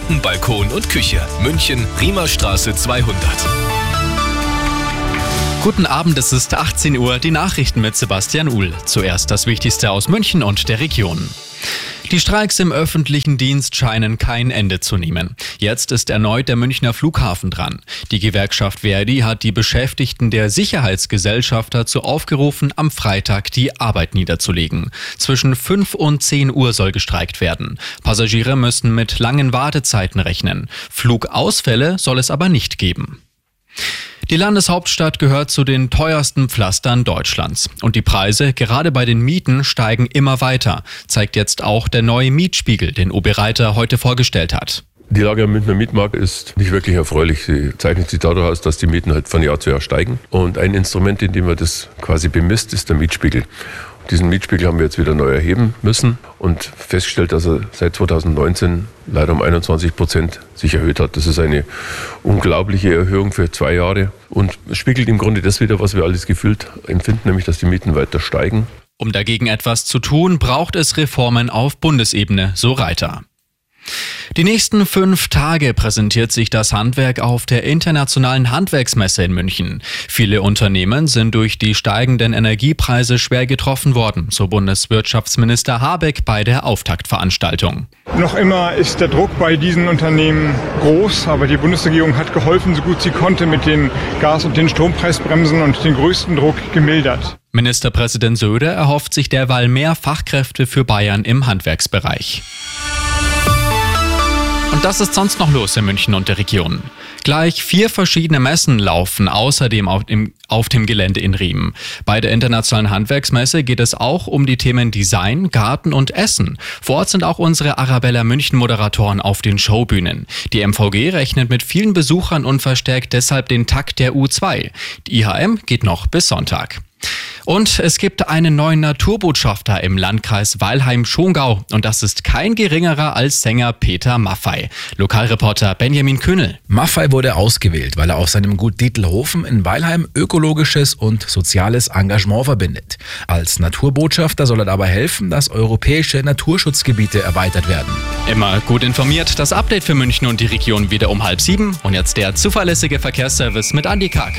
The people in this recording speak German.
Garten, Balkon und Küche. München, Riemerstraße 200. Guten Abend, es ist 18 Uhr, die Nachrichten mit Sebastian Uhl. Zuerst das Wichtigste aus München und der Region. Die Streiks im öffentlichen Dienst scheinen kein Ende zu nehmen. Jetzt ist erneut der Münchner Flughafen dran. Die Gewerkschaft Verdi hat die Beschäftigten der Sicherheitsgesellschaft dazu aufgerufen, am Freitag die Arbeit niederzulegen. Zwischen 5 und 10 Uhr soll gestreikt werden. Passagiere müssen mit langen Wartezeiten rechnen. Flugausfälle soll es aber nicht geben. Die Landeshauptstadt gehört zu den teuersten Pflastern Deutschlands. Und die Preise, gerade bei den Mieten, steigen immer weiter, zeigt jetzt auch der neue Mietspiegel, den OB Reiter heute vorgestellt hat. Die Lage am Münchner Mietmarkt ist nicht wirklich erfreulich. Sie zeichnet sich dadurch aus, dass die Mieten halt von Jahr zu Jahr steigen. Und ein Instrument, in dem man das quasi bemisst, ist der Mietspiegel. Diesen Mietspiegel haben wir jetzt wieder neu erheben müssen und festgestellt, dass er seit 2019 leider um 21 Prozent sich erhöht hat. Das ist eine unglaubliche Erhöhung für zwei Jahre und spiegelt im Grunde das wieder, was wir alles gefühlt empfinden, nämlich dass die Mieten weiter steigen. Um dagegen etwas zu tun, braucht es Reformen auf Bundesebene, so Reiter. Die nächsten fünf Tage präsentiert sich das Handwerk auf der Internationalen Handwerksmesse in München. Viele Unternehmen sind durch die steigenden Energiepreise schwer getroffen worden, so Bundeswirtschaftsminister Habeck bei der Auftaktveranstaltung. Noch immer ist der Druck bei diesen Unternehmen groß, aber die Bundesregierung hat geholfen, so gut sie konnte, mit den Gas- und den Strompreisbremsen und den größten Druck gemildert. Ministerpräsident Söder erhofft sich derweil mehr Fachkräfte für Bayern im Handwerksbereich. Und das ist sonst noch los in München und der Region. Gleich vier verschiedene Messen laufen außerdem auf dem, auf dem Gelände in Riemen. Bei der Internationalen Handwerksmesse geht es auch um die Themen Design, Garten und Essen. Vor Ort sind auch unsere Arabella München Moderatoren auf den Showbühnen. Die MVG rechnet mit vielen Besuchern und verstärkt deshalb den Takt der U2. Die IHM geht noch bis Sonntag. Und es gibt einen neuen Naturbotschafter im Landkreis Weilheim-Schongau. Und das ist kein geringerer als Sänger Peter Maffei. Lokalreporter Benjamin Kühnel. Maffei wurde ausgewählt, weil er auf seinem Gut Dietelhofen in Weilheim ökologisches und soziales Engagement verbindet. Als Naturbotschafter soll er dabei helfen, dass europäische Naturschutzgebiete erweitert werden. Immer gut informiert, das Update für München und die Region wieder um halb sieben. Und jetzt der zuverlässige Verkehrsservice mit Andi Karg.